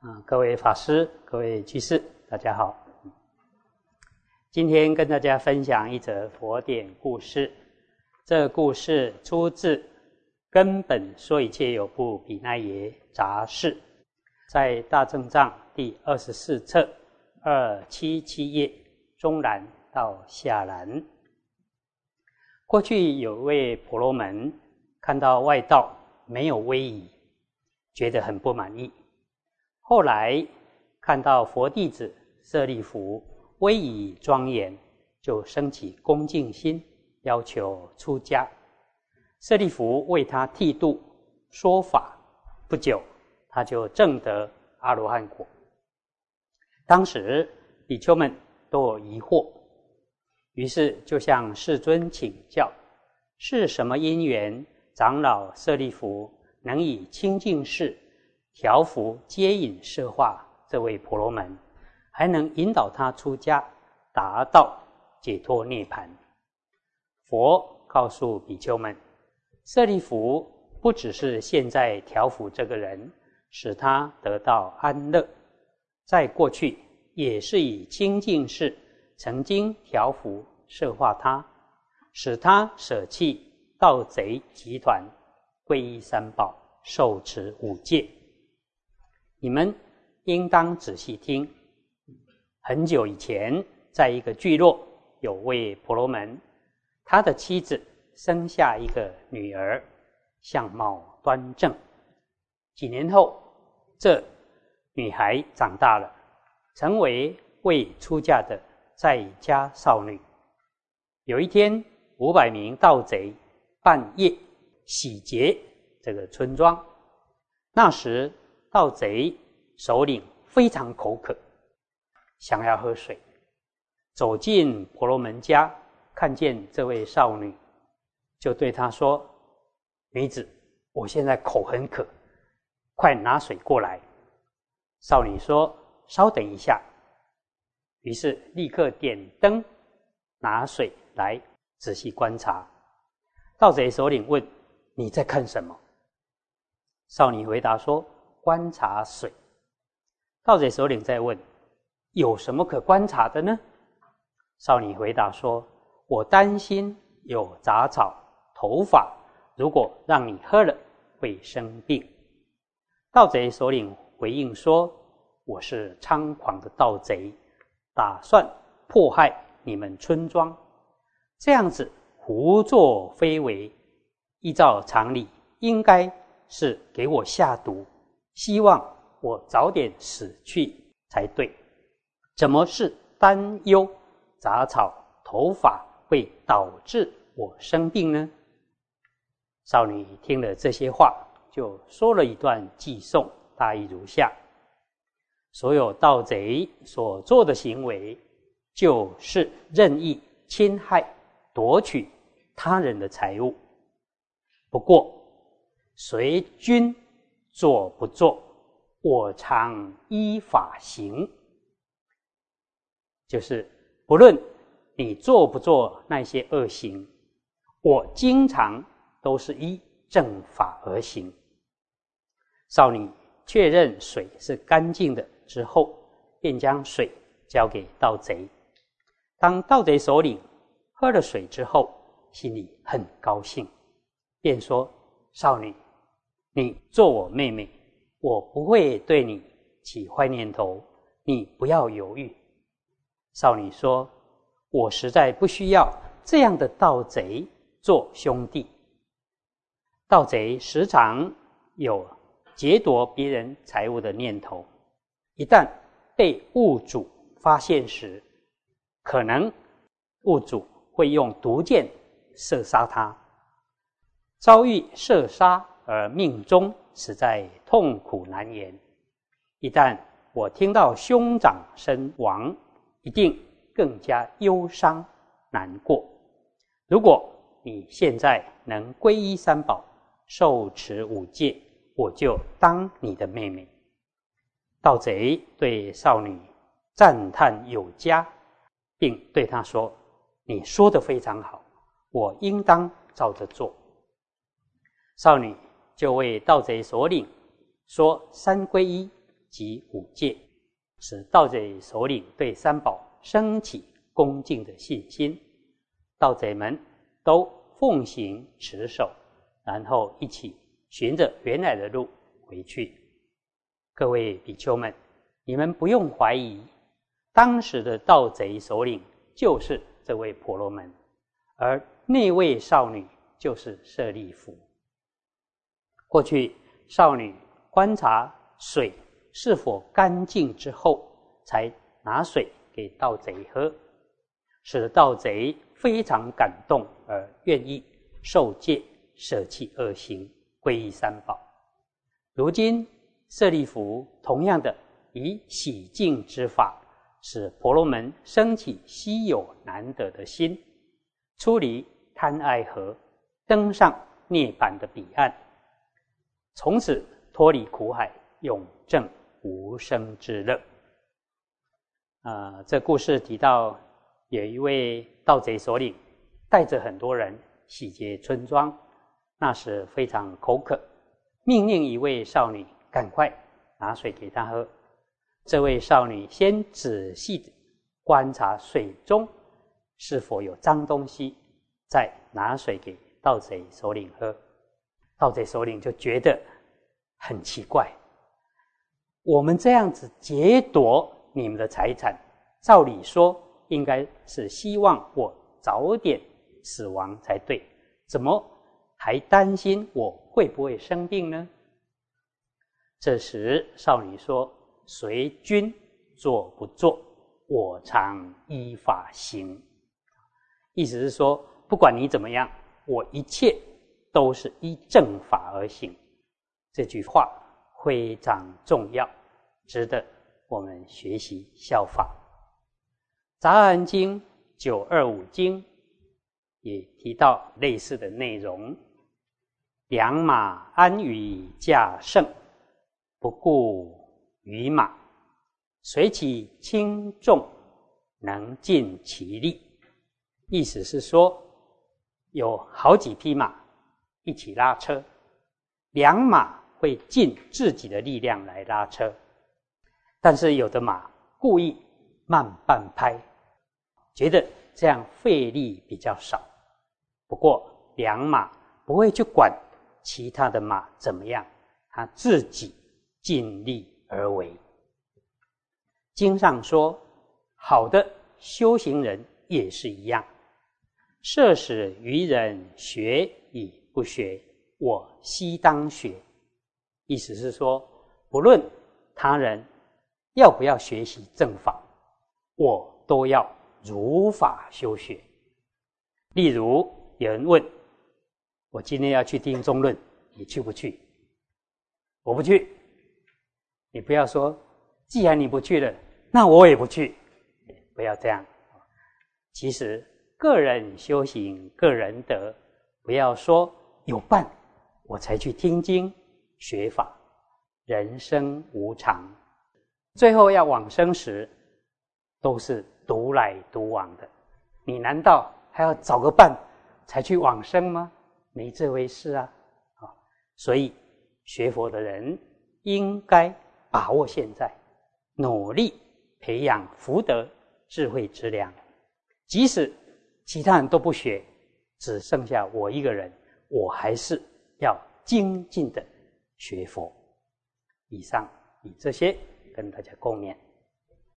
啊，各位法师、各位居士，大家好。今天跟大家分享一则佛典故事。这故事出自《根本说一切有部比奈耶杂事》，在大正藏第二十四册二七七页中栏到下栏。过去有位婆罗门看到外道没有威仪，觉得很不满意。后来看到佛弟子舍利弗威仪庄严，就升起恭敬心，要求出家。舍利弗为他剃度说法，不久他就证得阿罗汉果。当时比丘们都有疑惑，于是就向世尊请教：是什么因缘，长老舍利弗能以清净事？调伏接引摄化这位婆罗门，还能引导他出家，达到解脱涅盘。佛告诉比丘们，舍利弗不只是现在调伏这个人，使他得到安乐，在过去也是以清净事曾经调伏摄化他，使他舍弃盗贼集团，皈依三宝，受持五戒。你们应当仔细听。很久以前，在一个聚落，有位婆罗门，他的妻子生下一个女儿，相貌端正。几年后，这女孩长大了，成为未出嫁的在家少女。有一天，五百名盗贼半夜洗劫这个村庄，那时。盗贼首领非常口渴，想要喝水，走进婆罗门家，看见这位少女，就对她说：“女子，我现在口很渴，快拿水过来。”少女说：“稍等一下。”于是立刻点灯，拿水来仔细观察。盗贼首领问：“你在看什么？”少女回答说。观察水，盗贼首领在问：“有什么可观察的呢？”少女回答说：“我担心有杂草、头发，如果让你喝了，会生病。”盗贼首领回应说：“我是猖狂的盗贼，打算迫害你们村庄，这样子胡作非为，依照常理，应该是给我下毒。”希望我早点死去才对，怎么是担忧杂草头发会导致我生病呢？少女听了这些话，就说了一段寄颂，大意如下：所有盗贼所做的行为，就是任意侵害、夺取他人的财物。不过，随君。做不做，我常依法行。就是不论你做不做那些恶行，我经常都是依正法而行。少女确认水是干净的之后，便将水交给盗贼。当盗贼首领喝了水之后，心里很高兴，便说：“少女。”你做我妹妹，我不会对你起坏念头，你不要犹豫。少女说：“我实在不需要这样的盗贼做兄弟。盗贼时常有劫夺别人财物的念头，一旦被物主发现时，可能物主会用毒箭射杀他，遭遇射杀。”而命中实在痛苦难言。一旦我听到兄长身亡，一定更加忧伤难过。如果你现在能皈依三宝，受持五戒，我就当你的妹妹。盗贼对少女赞叹有加，并对她说：“你说的非常好，我应当照着做。”少女。就为盗贼首领，说三皈依，及五戒，使盗贼首领对三宝升起恭敬的信心。盗贼们都奉行持守，然后一起循着原来的路回去。各位比丘们，你们不用怀疑，当时的盗贼首领就是这位婆罗门，而那位少女就是舍利弗。过去少女观察水是否干净之后，才拿水给盗贼喝，使得盗贼非常感动而愿意受戒、舍弃恶行、皈依三宝。如今舍利弗同样的以洗净之法，使婆罗门升起稀有难得的心，出离贪爱河，登上涅槃的彼岸。从此脱离苦海，永证无生之乐。啊，这故事提到有一位盗贼首领，带着很多人洗劫村庄，那时非常口渴，命令一位少女赶快拿水给他喝。这位少女先仔细观察水中是否有脏东西，再拿水给盗贼首领喝。盗贼首领就觉得很奇怪，我们这样子劫夺你们的财产，照理说应该是希望我早点死亡才对，怎么还担心我会不会生病呢？这时少女说：“随君做不做，我常依法行。”意思是说，不管你怎么样，我一切。都是依正法而行，这句话非常重要，值得我们学习效法。《杂阿经》九二五经也提到类似的内容：良马安于驾胜，不顾于马，随其轻重，能尽其力。意思是说，有好几匹马。一起拉车，两马会尽自己的力量来拉车，但是有的马故意慢半拍，觉得这样费力比较少。不过两马不会去管其他的马怎么样，他自己尽力而为。经上说，好的修行人也是一样，设使愚人学以。不学，我悉当学。意思是说，不论他人要不要学习正法，我都要如法修学。例如，有人问我今天要去听中论，你去不去？我不去。你不要说，既然你不去了，那我也不去。不要这样。其实，个人修行，个人得，不要说。有伴，我才去听经学法。人生无常，最后要往生时，都是独来独往的。你难道还要找个伴才去往生吗？没这回事啊！啊，所以学佛的人应该把握现在，努力培养福德智慧之良。即使其他人都不学，只剩下我一个人。我还是要精进的学佛。以上以这些跟大家共勉。